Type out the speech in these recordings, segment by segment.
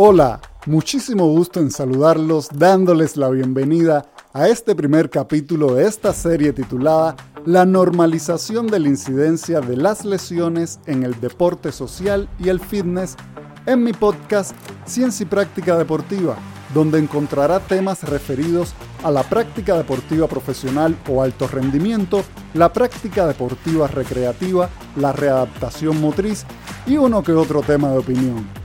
Hola, muchísimo gusto en saludarlos dándoles la bienvenida a este primer capítulo de esta serie titulada La normalización de la incidencia de las lesiones en el deporte social y el fitness en mi podcast Ciencia y Práctica Deportiva, donde encontrará temas referidos a la práctica deportiva profesional o alto rendimiento, la práctica deportiva recreativa, la readaptación motriz y uno que otro tema de opinión.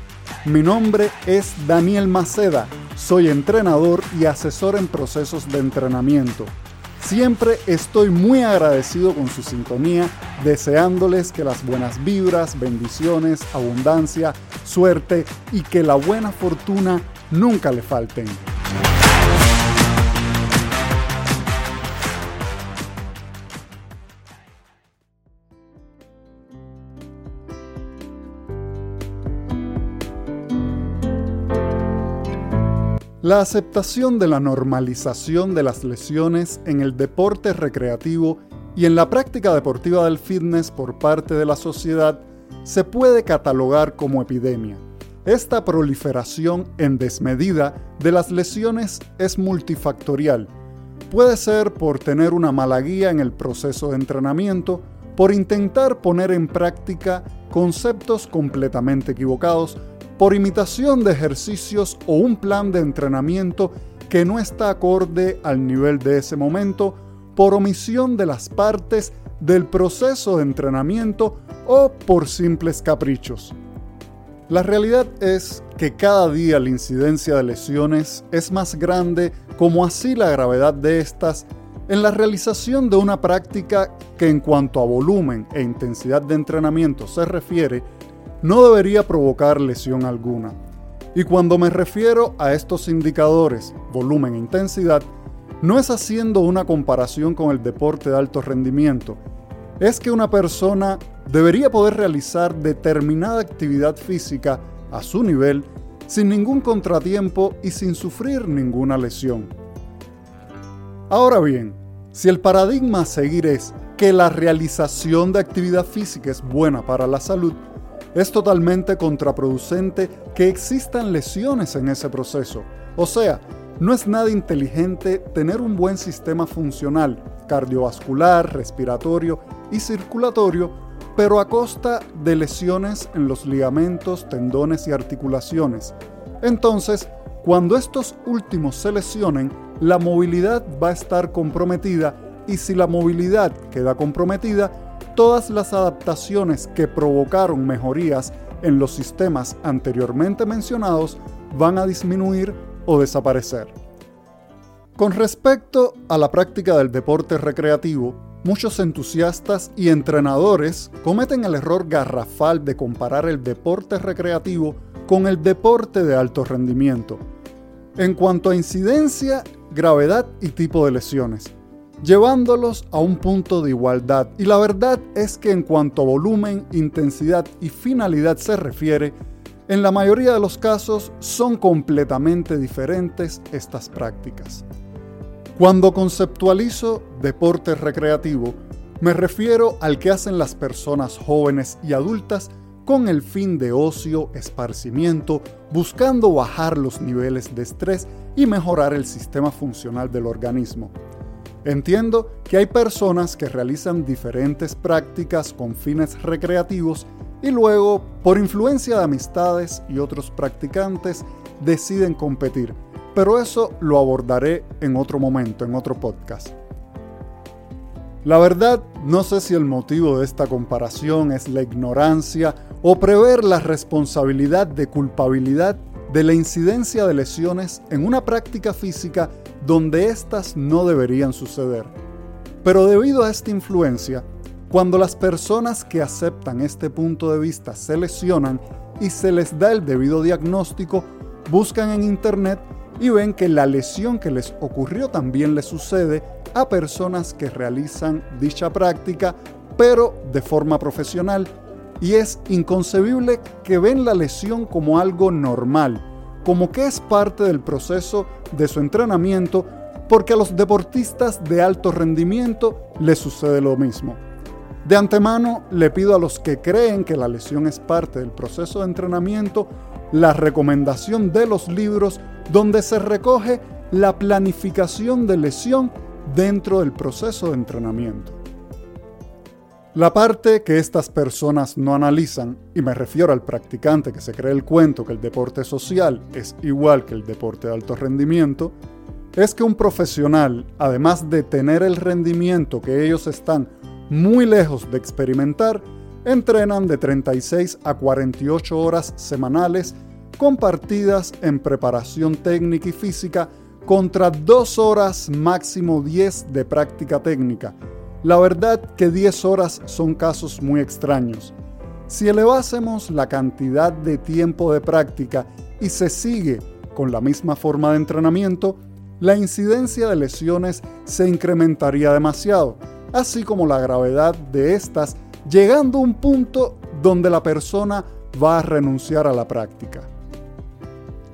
Mi nombre es Daniel Maceda, soy entrenador y asesor en procesos de entrenamiento. Siempre estoy muy agradecido con su sintonía, deseándoles que las buenas vibras, bendiciones, abundancia, suerte y que la buena fortuna nunca le falten. La aceptación de la normalización de las lesiones en el deporte recreativo y en la práctica deportiva del fitness por parte de la sociedad se puede catalogar como epidemia. Esta proliferación en desmedida de las lesiones es multifactorial. Puede ser por tener una mala guía en el proceso de entrenamiento, por intentar poner en práctica conceptos completamente equivocados por imitación de ejercicios o un plan de entrenamiento que no está acorde al nivel de ese momento, por omisión de las partes del proceso de entrenamiento o por simples caprichos. La realidad es que cada día la incidencia de lesiones es más grande, como así la gravedad de estas, en la realización de una práctica que en cuanto a volumen e intensidad de entrenamiento se refiere, no debería provocar lesión alguna. Y cuando me refiero a estos indicadores, volumen e intensidad, no es haciendo una comparación con el deporte de alto rendimiento, es que una persona debería poder realizar determinada actividad física a su nivel sin ningún contratiempo y sin sufrir ninguna lesión. Ahora bien, si el paradigma a seguir es que la realización de actividad física es buena para la salud, es totalmente contraproducente que existan lesiones en ese proceso. O sea, no es nada inteligente tener un buen sistema funcional, cardiovascular, respiratorio y circulatorio, pero a costa de lesiones en los ligamentos, tendones y articulaciones. Entonces, cuando estos últimos se lesionen, la movilidad va a estar comprometida y si la movilidad queda comprometida, todas las adaptaciones que provocaron mejorías en los sistemas anteriormente mencionados van a disminuir o desaparecer. Con respecto a la práctica del deporte recreativo, muchos entusiastas y entrenadores cometen el error garrafal de comparar el deporte recreativo con el deporte de alto rendimiento, en cuanto a incidencia, gravedad y tipo de lesiones llevándolos a un punto de igualdad. Y la verdad es que en cuanto a volumen, intensidad y finalidad se refiere, en la mayoría de los casos son completamente diferentes estas prácticas. Cuando conceptualizo deporte recreativo, me refiero al que hacen las personas jóvenes y adultas con el fin de ocio, esparcimiento, buscando bajar los niveles de estrés y mejorar el sistema funcional del organismo. Entiendo que hay personas que realizan diferentes prácticas con fines recreativos y luego, por influencia de amistades y otros practicantes, deciden competir, pero eso lo abordaré en otro momento, en otro podcast. La verdad, no sé si el motivo de esta comparación es la ignorancia o prever la responsabilidad de culpabilidad de la incidencia de lesiones en una práctica física donde éstas no deberían suceder. Pero debido a esta influencia, cuando las personas que aceptan este punto de vista se lesionan y se les da el debido diagnóstico, buscan en Internet y ven que la lesión que les ocurrió también le sucede a personas que realizan dicha práctica, pero de forma profesional. Y es inconcebible que ven la lesión como algo normal, como que es parte del proceso de su entrenamiento, porque a los deportistas de alto rendimiento les sucede lo mismo. De antemano le pido a los que creen que la lesión es parte del proceso de entrenamiento la recomendación de los libros donde se recoge la planificación de lesión dentro del proceso de entrenamiento. La parte que estas personas no analizan, y me refiero al practicante que se cree el cuento que el deporte social es igual que el deporte de alto rendimiento, es que un profesional, además de tener el rendimiento que ellos están muy lejos de experimentar, entrenan de 36 a 48 horas semanales compartidas en preparación técnica y física contra 2 horas máximo 10 de práctica técnica. La verdad que 10 horas son casos muy extraños. Si elevásemos la cantidad de tiempo de práctica y se sigue con la misma forma de entrenamiento, la incidencia de lesiones se incrementaría demasiado, así como la gravedad de estas, llegando a un punto donde la persona va a renunciar a la práctica.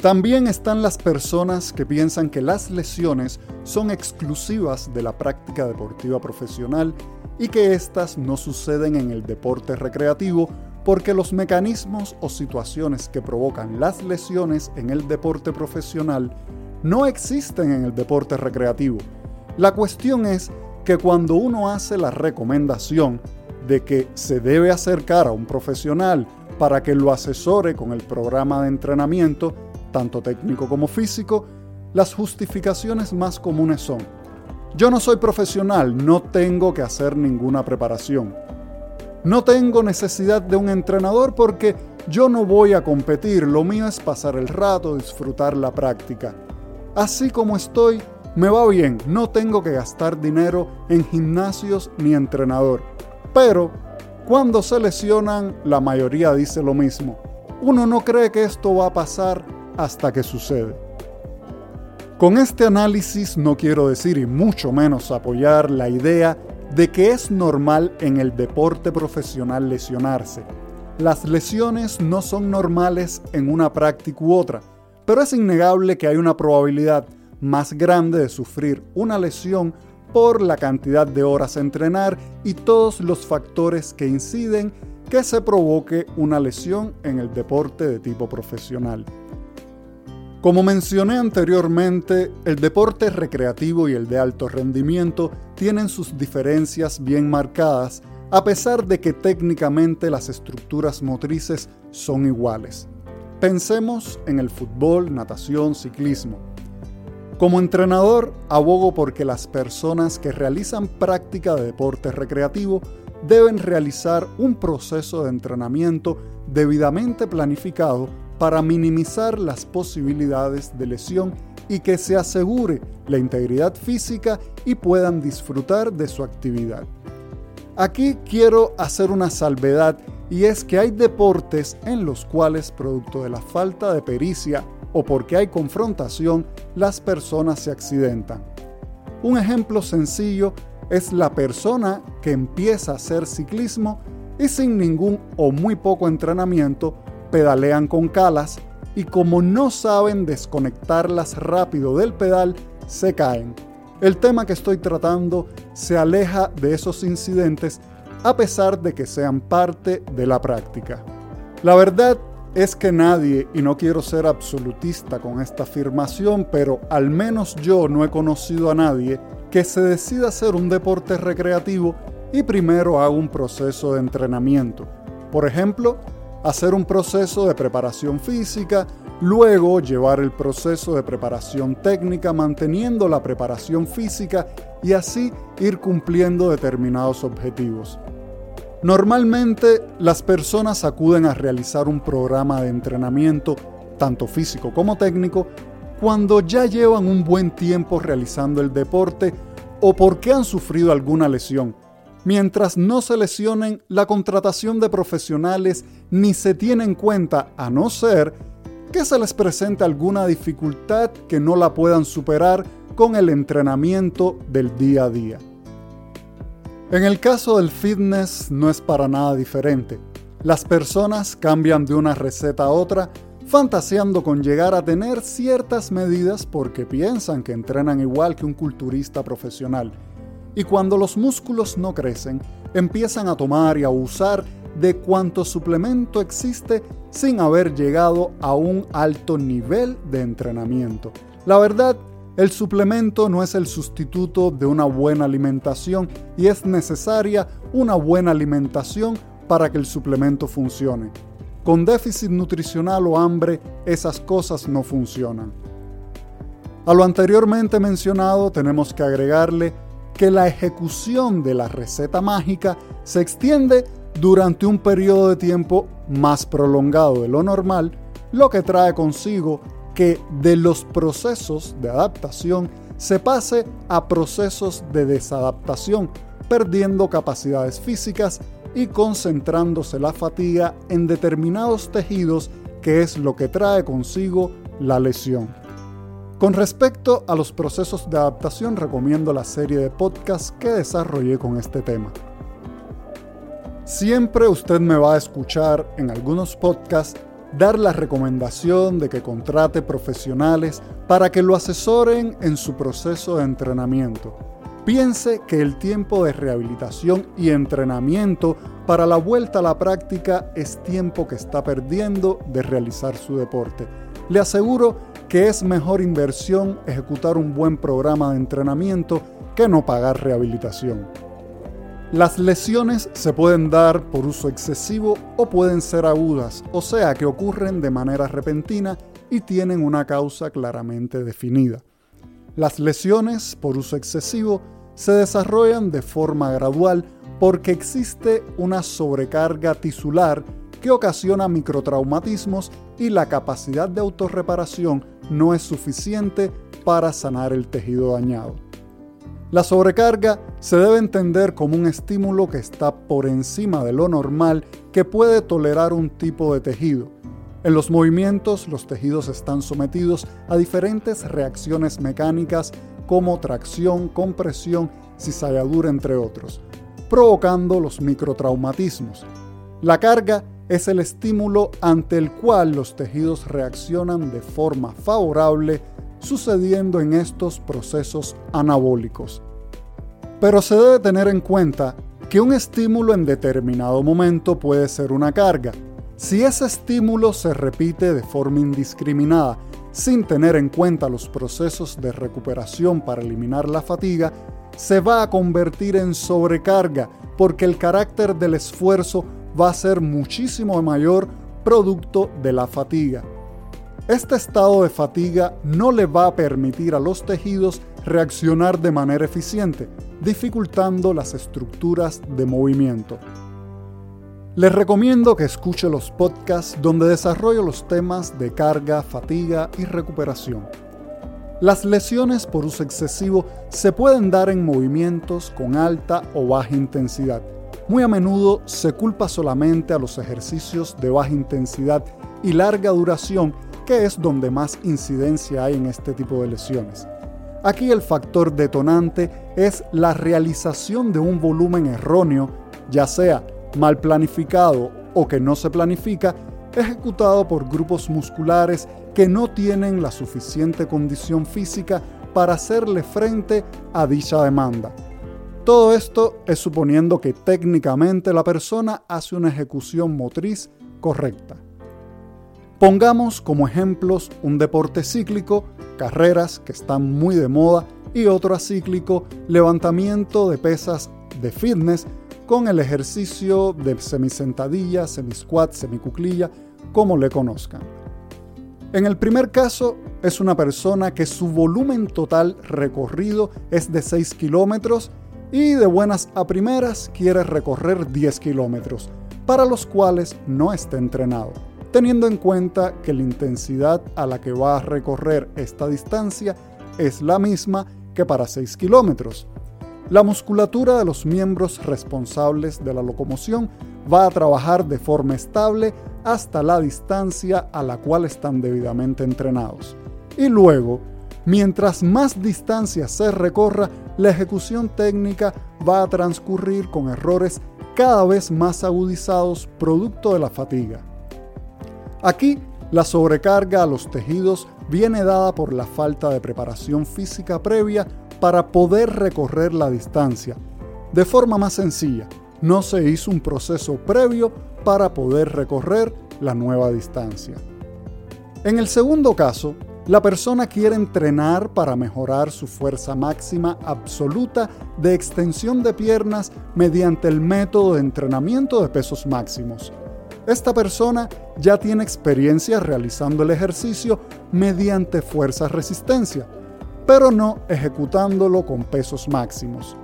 También están las personas que piensan que las lesiones son exclusivas de la práctica deportiva profesional y que éstas no suceden en el deporte recreativo porque los mecanismos o situaciones que provocan las lesiones en el deporte profesional no existen en el deporte recreativo. La cuestión es que cuando uno hace la recomendación de que se debe acercar a un profesional para que lo asesore con el programa de entrenamiento, tanto técnico como físico, las justificaciones más comunes son, yo no soy profesional, no tengo que hacer ninguna preparación. No tengo necesidad de un entrenador porque yo no voy a competir, lo mío es pasar el rato, disfrutar la práctica. Así como estoy, me va bien, no tengo que gastar dinero en gimnasios ni entrenador. Pero, cuando se lesionan, la mayoría dice lo mismo. Uno no cree que esto va a pasar hasta que sucede. Con este análisis no quiero decir y mucho menos apoyar la idea de que es normal en el deporte profesional lesionarse. Las lesiones no son normales en una práctica u otra, pero es innegable que hay una probabilidad más grande de sufrir una lesión por la cantidad de horas a entrenar y todos los factores que inciden que se provoque una lesión en el deporte de tipo profesional. Como mencioné anteriormente, el deporte recreativo y el de alto rendimiento tienen sus diferencias bien marcadas, a pesar de que técnicamente las estructuras motrices son iguales. Pensemos en el fútbol, natación, ciclismo. Como entrenador, abogo porque las personas que realizan práctica de deporte recreativo deben realizar un proceso de entrenamiento debidamente planificado para minimizar las posibilidades de lesión y que se asegure la integridad física y puedan disfrutar de su actividad. Aquí quiero hacer una salvedad y es que hay deportes en los cuales producto de la falta de pericia o porque hay confrontación, las personas se accidentan. Un ejemplo sencillo es la persona que empieza a hacer ciclismo y sin ningún o muy poco entrenamiento pedalean con calas y como no saben desconectarlas rápido del pedal, se caen. El tema que estoy tratando se aleja de esos incidentes a pesar de que sean parte de la práctica. La verdad es que nadie, y no quiero ser absolutista con esta afirmación, pero al menos yo no he conocido a nadie que se decida hacer un deporte recreativo y primero haga un proceso de entrenamiento. Por ejemplo, hacer un proceso de preparación física, luego llevar el proceso de preparación técnica manteniendo la preparación física y así ir cumpliendo determinados objetivos. Normalmente las personas acuden a realizar un programa de entrenamiento, tanto físico como técnico, cuando ya llevan un buen tiempo realizando el deporte o porque han sufrido alguna lesión Mientras no se lesionen, la contratación de profesionales ni se tiene en cuenta a no ser que se les presente alguna dificultad que no la puedan superar con el entrenamiento del día a día. En el caso del fitness no es para nada diferente. Las personas cambian de una receta a otra fantaseando con llegar a tener ciertas medidas porque piensan que entrenan igual que un culturista profesional y cuando los músculos no crecen, empiezan a tomar y a usar de cuanto suplemento existe sin haber llegado a un alto nivel de entrenamiento. La verdad, el suplemento no es el sustituto de una buena alimentación y es necesaria una buena alimentación para que el suplemento funcione. Con déficit nutricional o hambre, esas cosas no funcionan. A lo anteriormente mencionado tenemos que agregarle que la ejecución de la receta mágica se extiende durante un periodo de tiempo más prolongado de lo normal, lo que trae consigo que de los procesos de adaptación se pase a procesos de desadaptación, perdiendo capacidades físicas y concentrándose la fatiga en determinados tejidos que es lo que trae consigo la lesión. Con respecto a los procesos de adaptación recomiendo la serie de podcasts que desarrollé con este tema. Siempre usted me va a escuchar en algunos podcasts dar la recomendación de que contrate profesionales para que lo asesoren en su proceso de entrenamiento. Piense que el tiempo de rehabilitación y entrenamiento para la vuelta a la práctica es tiempo que está perdiendo de realizar su deporte. Le aseguro que es mejor inversión ejecutar un buen programa de entrenamiento que no pagar rehabilitación. Las lesiones se pueden dar por uso excesivo o pueden ser agudas, o sea que ocurren de manera repentina y tienen una causa claramente definida. Las lesiones por uso excesivo se desarrollan de forma gradual porque existe una sobrecarga tisular que ocasiona microtraumatismos y la capacidad de autorreparación no es suficiente para sanar el tejido dañado. La sobrecarga se debe entender como un estímulo que está por encima de lo normal que puede tolerar un tipo de tejido. En los movimientos los tejidos están sometidos a diferentes reacciones mecánicas como tracción, compresión, cizalladura entre otros, provocando los microtraumatismos. La carga es el estímulo ante el cual los tejidos reaccionan de forma favorable sucediendo en estos procesos anabólicos. Pero se debe tener en cuenta que un estímulo en determinado momento puede ser una carga. Si ese estímulo se repite de forma indiscriminada, sin tener en cuenta los procesos de recuperación para eliminar la fatiga, se va a convertir en sobrecarga porque el carácter del esfuerzo va a ser muchísimo mayor producto de la fatiga. Este estado de fatiga no le va a permitir a los tejidos reaccionar de manera eficiente, dificultando las estructuras de movimiento. Les recomiendo que escuche los podcasts donde desarrollo los temas de carga, fatiga y recuperación. Las lesiones por uso excesivo se pueden dar en movimientos con alta o baja intensidad. Muy a menudo se culpa solamente a los ejercicios de baja intensidad y larga duración que es donde más incidencia hay en este tipo de lesiones. Aquí el factor detonante es la realización de un volumen erróneo, ya sea mal planificado o que no se planifica, ejecutado por grupos musculares que no tienen la suficiente condición física para hacerle frente a dicha demanda. Todo esto es suponiendo que técnicamente la persona hace una ejecución motriz correcta. Pongamos como ejemplos un deporte cíclico, carreras que están muy de moda, y otro acíclico, levantamiento de pesas de fitness con el ejercicio de semisentadilla, semisquat, semicuclilla, como le conozcan. En el primer caso, es una persona que su volumen total recorrido es de 6 kilómetros y de buenas a primeras quiere recorrer 10 kilómetros, para los cuales no está entrenado teniendo en cuenta que la intensidad a la que va a recorrer esta distancia es la misma que para 6 kilómetros. La musculatura de los miembros responsables de la locomoción va a trabajar de forma estable hasta la distancia a la cual están debidamente entrenados. Y luego, mientras más distancia se recorra, la ejecución técnica va a transcurrir con errores cada vez más agudizados producto de la fatiga. Aquí, la sobrecarga a los tejidos viene dada por la falta de preparación física previa para poder recorrer la distancia. De forma más sencilla, no se hizo un proceso previo para poder recorrer la nueva distancia. En el segundo caso, la persona quiere entrenar para mejorar su fuerza máxima absoluta de extensión de piernas mediante el método de entrenamiento de pesos máximos. Esta persona ya tiene experiencia realizando el ejercicio mediante fuerza-resistencia, pero no ejecutándolo con pesos máximos.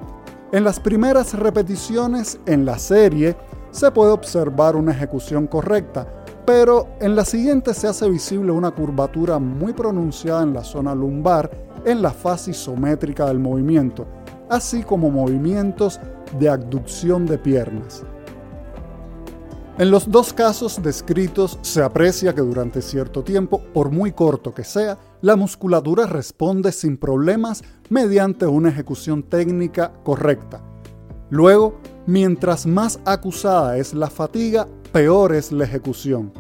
En las primeras repeticiones en la serie se puede observar una ejecución correcta, pero en la siguiente se hace visible una curvatura muy pronunciada en la zona lumbar en la fase isométrica del movimiento, así como movimientos de abducción de piernas. En los dos casos descritos se aprecia que durante cierto tiempo, por muy corto que sea, la musculatura responde sin problemas mediante una ejecución técnica correcta. Luego, mientras más acusada es la fatiga, peor es la ejecución.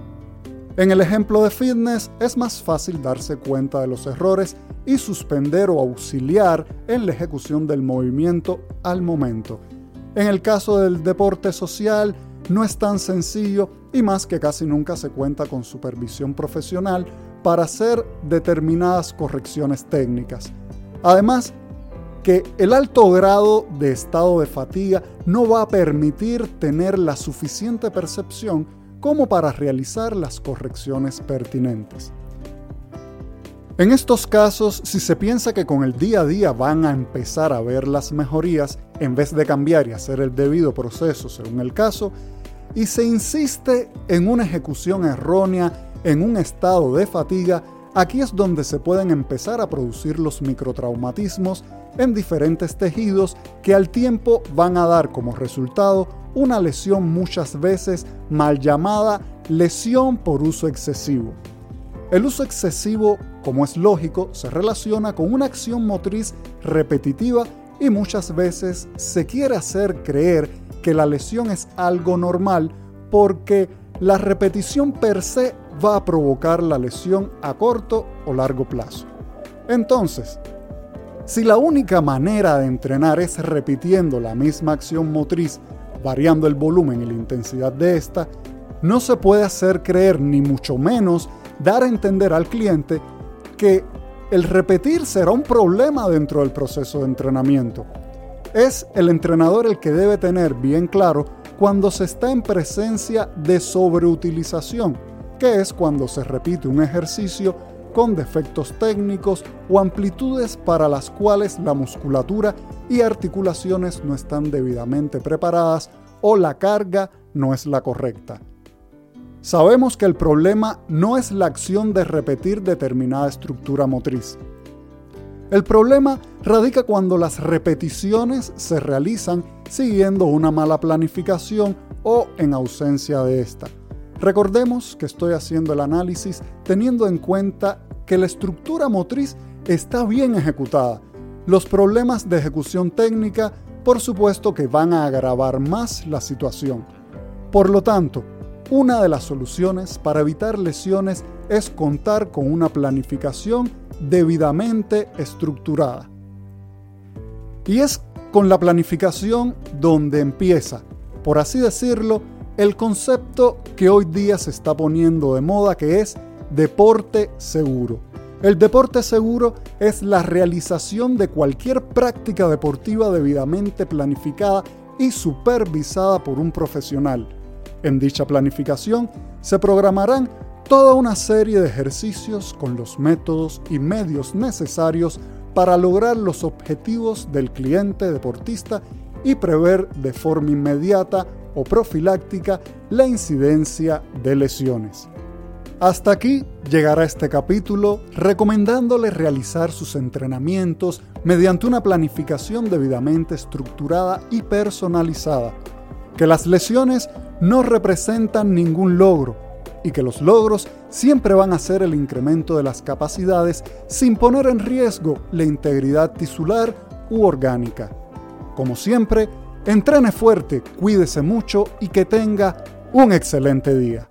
En el ejemplo de fitness es más fácil darse cuenta de los errores y suspender o auxiliar en la ejecución del movimiento al momento. En el caso del deporte social no es tan sencillo y más que casi nunca se cuenta con supervisión profesional para hacer determinadas correcciones técnicas. Además, que el alto grado de estado de fatiga no va a permitir tener la suficiente percepción como para realizar las correcciones pertinentes. En estos casos, si se piensa que con el día a día van a empezar a ver las mejorías, en vez de cambiar y hacer el debido proceso según el caso, y se insiste en una ejecución errónea en un estado de fatiga, aquí es donde se pueden empezar a producir los microtraumatismos en diferentes tejidos que al tiempo van a dar como resultado una lesión muchas veces mal llamada lesión por uso excesivo. El uso excesivo, como es lógico, se relaciona con una acción motriz repetitiva y muchas veces se quiere hacer creer que la lesión es algo normal porque la repetición per se va a provocar la lesión a corto o largo plazo. Entonces, si la única manera de entrenar es repitiendo la misma acción motriz, variando el volumen y la intensidad de esta, no se puede hacer creer ni mucho menos dar a entender al cliente que el repetir será un problema dentro del proceso de entrenamiento. Es el entrenador el que debe tener bien claro cuando se está en presencia de sobreutilización, que es cuando se repite un ejercicio con defectos técnicos o amplitudes para las cuales la musculatura y articulaciones no están debidamente preparadas o la carga no es la correcta. Sabemos que el problema no es la acción de repetir determinada estructura motriz. El problema radica cuando las repeticiones se realizan siguiendo una mala planificación o en ausencia de esta. Recordemos que estoy haciendo el análisis teniendo en cuenta que la estructura motriz está bien ejecutada. Los problemas de ejecución técnica, por supuesto que van a agravar más la situación. Por lo tanto, una de las soluciones para evitar lesiones es contar con una planificación debidamente estructurada. Y es con la planificación donde empieza, por así decirlo, el concepto que hoy día se está poniendo de moda que es deporte seguro. El deporte seguro es la realización de cualquier práctica deportiva debidamente planificada y supervisada por un profesional. En dicha planificación se programarán toda una serie de ejercicios con los métodos y medios necesarios para lograr los objetivos del cliente deportista y prever de forma inmediata o profiláctica la incidencia de lesiones. Hasta aquí llegará este capítulo recomendándole realizar sus entrenamientos mediante una planificación debidamente estructurada y personalizada, que las lesiones no representan ningún logro y que los logros siempre van a ser el incremento de las capacidades sin poner en riesgo la integridad tisular u orgánica. Como siempre, entrene fuerte, cuídese mucho y que tenga un excelente día.